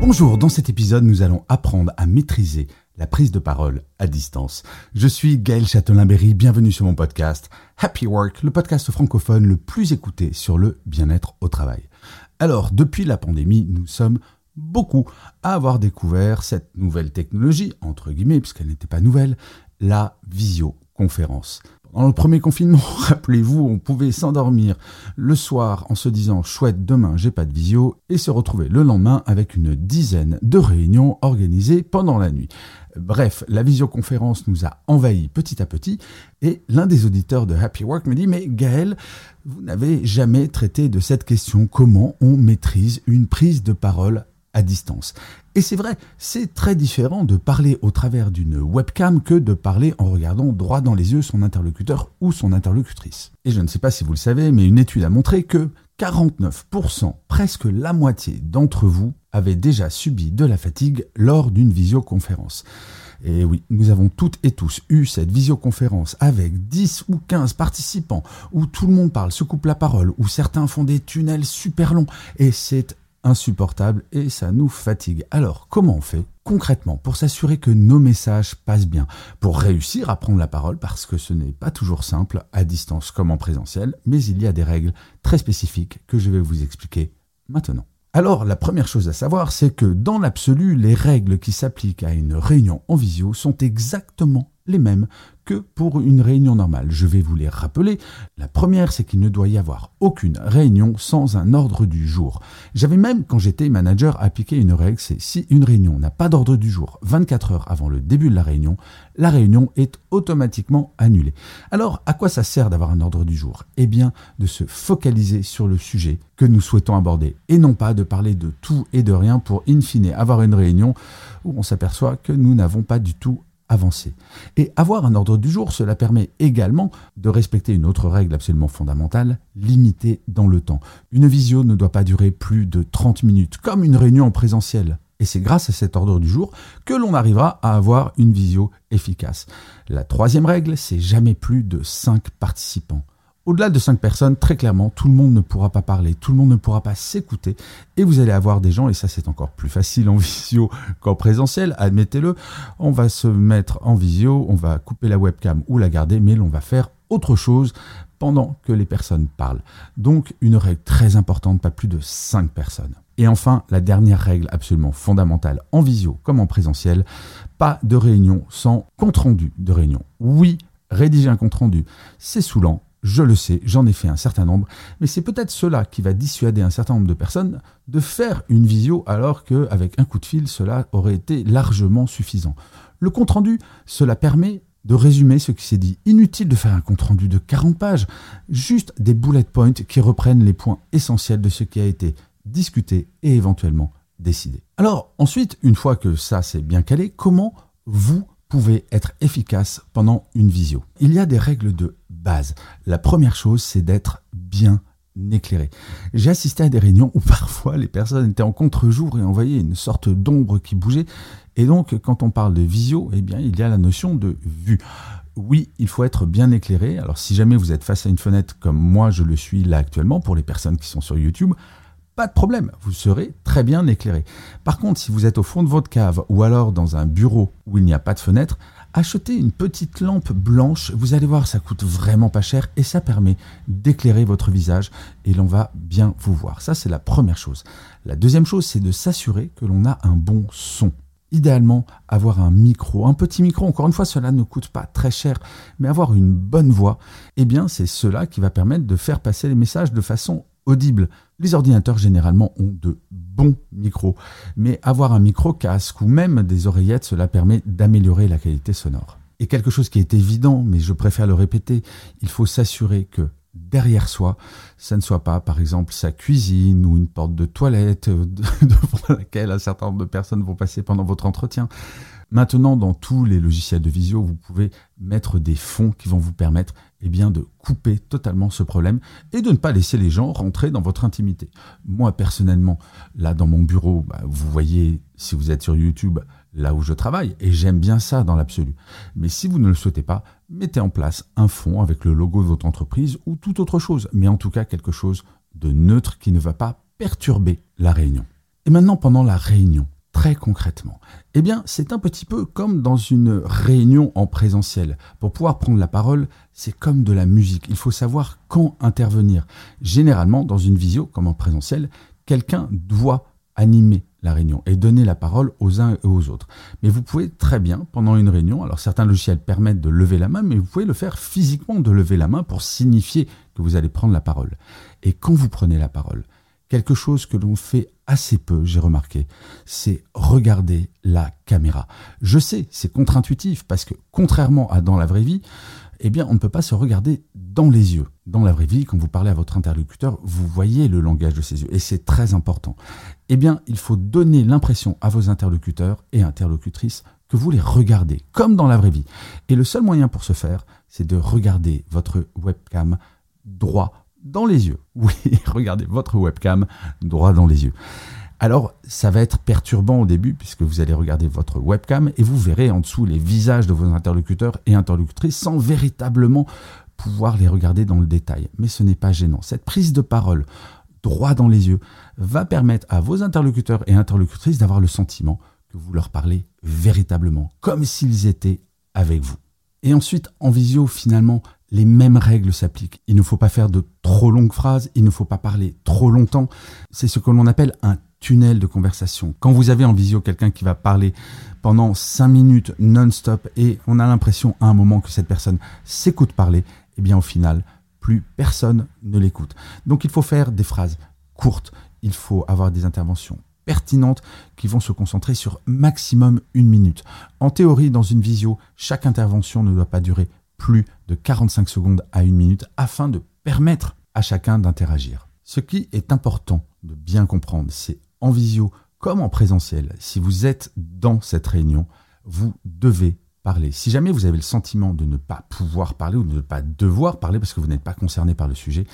Bonjour, dans cet épisode, nous allons apprendre à maîtriser la prise de parole à distance. Je suis Gaël Châtelain-Berry, bienvenue sur mon podcast Happy Work, le podcast francophone le plus écouté sur le bien-être au travail. Alors, depuis la pandémie, nous sommes beaucoup à avoir découvert cette nouvelle technologie, entre guillemets, puisqu'elle n'était pas nouvelle, la Dans le premier confinement, rappelez-vous, on pouvait s'endormir le soir en se disant chouette, demain j'ai pas de visio et se retrouver le lendemain avec une dizaine de réunions organisées pendant la nuit. Bref, la visioconférence nous a envahis petit à petit et l'un des auditeurs de Happy Work me dit mais Gaël, vous n'avez jamais traité de cette question comment on maîtrise une prise de parole à distance? Et c'est vrai, c'est très différent de parler au travers d'une webcam que de parler en regardant droit dans les yeux son interlocuteur ou son interlocutrice. Et je ne sais pas si vous le savez, mais une étude a montré que 49%, presque la moitié d'entre vous, avaient déjà subi de la fatigue lors d'une visioconférence. Et oui, nous avons toutes et tous eu cette visioconférence avec 10 ou 15 participants où tout le monde parle, se coupe la parole, où certains font des tunnels super longs et c'est insupportable et ça nous fatigue. Alors, comment on fait concrètement pour s'assurer que nos messages passent bien, pour réussir à prendre la parole parce que ce n'est pas toujours simple à distance comme en présentiel, mais il y a des règles très spécifiques que je vais vous expliquer maintenant. Alors, la première chose à savoir, c'est que dans l'absolu, les règles qui s'appliquent à une réunion en visio sont exactement les mêmes pour une réunion normale. Je vais vous les rappeler. La première, c'est qu'il ne doit y avoir aucune réunion sans un ordre du jour. J'avais même, quand j'étais manager, appliqué une règle, c'est si une réunion n'a pas d'ordre du jour 24 heures avant le début de la réunion, la réunion est automatiquement annulée. Alors, à quoi ça sert d'avoir un ordre du jour? Eh bien, de se focaliser sur le sujet que nous souhaitons aborder et non pas de parler de tout et de rien pour in fine avoir une réunion où on s'aperçoit que nous n'avons pas du tout avancer. Et avoir un ordre du jour, cela permet également de respecter une autre règle absolument fondamentale, limitée dans le temps. Une visio ne doit pas durer plus de 30 minutes, comme une réunion en présentiel. Et c'est grâce à cet ordre du jour que l'on arrivera à avoir une visio efficace. La troisième règle, c'est jamais plus de 5 participants. Au-delà de 5 personnes, très clairement, tout le monde ne pourra pas parler, tout le monde ne pourra pas s'écouter, et vous allez avoir des gens, et ça c'est encore plus facile en visio qu'en présentiel, admettez-le, on va se mettre en visio, on va couper la webcam ou la garder, mais l'on va faire autre chose pendant que les personnes parlent. Donc une règle très importante, pas plus de 5 personnes. Et enfin, la dernière règle absolument fondamentale en visio comme en présentiel, pas de réunion sans compte rendu de réunion. Oui, rédiger un compte rendu, c'est saoulant, je le sais, j'en ai fait un certain nombre, mais c'est peut-être cela qui va dissuader un certain nombre de personnes de faire une visio alors qu'avec un coup de fil, cela aurait été largement suffisant. Le compte-rendu, cela permet de résumer ce qui s'est dit. Inutile de faire un compte-rendu de 40 pages, juste des bullet points qui reprennent les points essentiels de ce qui a été discuté et éventuellement décidé. Alors ensuite, une fois que ça c'est bien calé, comment vous pouvez être efficace pendant une visio? Il y a des règles de La première chose, c'est d'être bien éclairé. J'ai assisté à des réunions où parfois les personnes étaient en contre-jour et on voyait une sorte d'ombre qui bougeait. Et donc, quand on parle de visio, eh bien, il y a la notion de vue. Oui, il faut être bien éclairé. Alors, si jamais vous êtes face à une fenêtre comme moi je le suis là actuellement, pour les personnes qui sont sur YouTube, pas de problème, vous serez très bien éclairé. Par contre, si vous êtes au fond de votre cave ou alors dans un bureau où il n'y a pas de fenêtre, achetez une petite lampe blanche, vous allez voir, ça coûte vraiment pas cher et ça permet d'éclairer votre visage et l'on va bien vous voir. Ça, c'est la première chose. La deuxième chose, c'est de s'assurer que l'on a un bon son. Idéalement, avoir un micro, un petit micro, encore une fois, cela ne coûte pas très cher, mais avoir une bonne voix, eh bien, c'est cela qui va permettre de faire passer les messages de façon audible. Les ordinateurs généralement ont de bons micros, mais avoir un micro casque ou même des oreillettes, cela permet d'améliorer la qualité sonore. Et quelque chose qui est évident, mais je préfère le répéter, il faut s'assurer que derrière soi, ça ne soit pas par exemple sa cuisine ou une porte de toilette devant laquelle un certain nombre de personnes vont passer pendant votre entretien. Maintenant, dans tous les logiciels de visio, vous pouvez mettre des fonds qui vont vous permettre eh bien, de couper totalement ce problème et de ne pas laisser les gens rentrer dans votre intimité. Moi, personnellement, là, dans mon bureau, bah, vous voyez, si vous êtes sur YouTube, là où je travaille, et j'aime bien ça dans l'absolu. Mais si vous ne le souhaitez pas, mettez en place un fond avec le logo de votre entreprise ou toute autre chose, mais en tout cas quelque chose de neutre qui ne va pas perturber la réunion. Et maintenant, pendant la réunion, très concrètement Eh bien, c'est un petit peu comme dans une réunion en présentiel. Pour pouvoir prendre la parole, c'est comme de la musique. Il faut savoir quand intervenir. Généralement, dans une visio, comme en présentiel, quelqu'un doit animer la réunion et donner la parole aux uns et aux autres. Mais vous pouvez très bien, pendant une réunion, alors certains logiciels permettent de lever la main, mais vous pouvez le faire physiquement de lever la main pour signifier que vous allez prendre la parole. Et quand vous prenez la parole, quelque chose que l'on fait assez peu, j'ai remarqué, c'est regarder la caméra. Je sais, c'est contre-intuitif parce que contrairement à dans la vraie vie, eh bien, on ne peut pas se regarder dans les yeux. Dans la vraie vie, quand vous parlez à votre interlocuteur, vous voyez le langage de ses yeux et c'est très important. Eh bien, il faut donner l'impression à vos interlocuteurs et interlocutrices que vous les regardez, comme dans la vraie vie. Et le seul moyen pour ce faire, c'est de regarder votre webcam droit dans les yeux. Oui, regardez votre webcam droit dans les yeux. Alors, ça va être perturbant au début puisque vous allez regarder votre webcam et vous verrez en dessous les visages de vos interlocuteurs et interlocutrices sans véritablement pouvoir les regarder dans le détail. Mais ce n'est pas gênant. Cette prise de parole droit dans les yeux va permettre à vos interlocuteurs et interlocutrices d'avoir le sentiment que vous leur parlez véritablement, comme s'ils étaient avec vous. Et ensuite, en visio, finalement, les mêmes règles s'appliquent. Il ne faut pas faire de trop longues phrases, il ne faut pas parler trop longtemps. C'est ce que l'on appelle un tunnel de conversation. Quand vous avez en visio quelqu'un qui va parler pendant cinq minutes non-stop et on a l'impression à un moment que cette personne s'écoute parler, eh bien au final, plus personne ne l'écoute. Donc il faut faire des phrases courtes, il faut avoir des interventions pertinentes qui vont se concentrer sur maximum une minute. En théorie, dans une visio, chaque intervention ne doit pas durer plus de 45 secondes à une minute afin de permettre à chacun d'interagir. Ce qui est important de bien comprendre, c'est en visio comme en présentiel, si vous êtes dans cette réunion, vous devez parler. Si jamais vous avez le sentiment de ne pas pouvoir parler ou de ne pas devoir parler parce que vous n'êtes pas concerné par le sujet,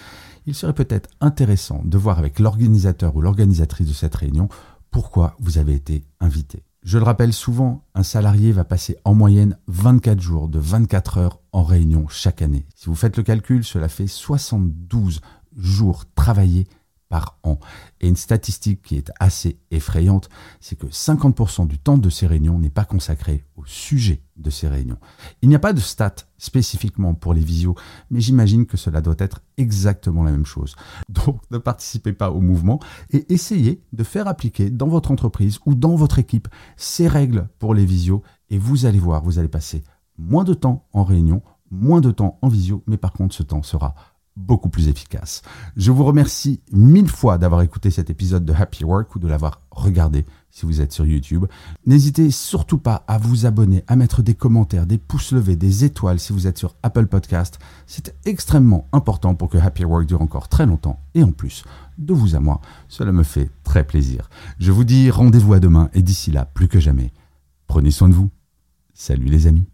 il serait peut-être intéressant de voir avec l'organisateur ou l'organisatrice de cette réunion pourquoi vous avez été invité. Je le rappelle souvent, un salarié va passer en moyenne 24 jours de 24 heures en réunion chaque année. Si vous faites le calcul, cela fait 72 jours travaillés par an. Et une statistique qui est assez effrayante, c'est que 50% du temps de ces réunions n'est pas consacré au sujet de ces réunions. Il n'y a pas de stats spécifiquement pour les visios, mais j'imagine que cela doit être exactement la même chose. Donc ne participez pas au mouvement et essayez de faire appliquer dans votre entreprise ou dans votre équipe ces règles pour les visios et vous allez voir, vous allez passer moins de temps en réunion, moins de temps en visio, mais par contre ce temps sera beaucoup plus efficace. Je vous remercie mille fois d'avoir écouté cet épisode de Happy Work ou de l'avoir regardé si vous êtes sur YouTube. N'hésitez surtout pas à vous abonner, à mettre des commentaires, des pouces levés, des étoiles si vous êtes sur Apple Podcast. C'est extrêmement important pour que Happy Work dure encore très longtemps et en plus, de vous à moi, cela me fait très plaisir. Je vous dis rendez-vous à demain et d'ici là, plus que jamais, prenez soin de vous. Salut les amis.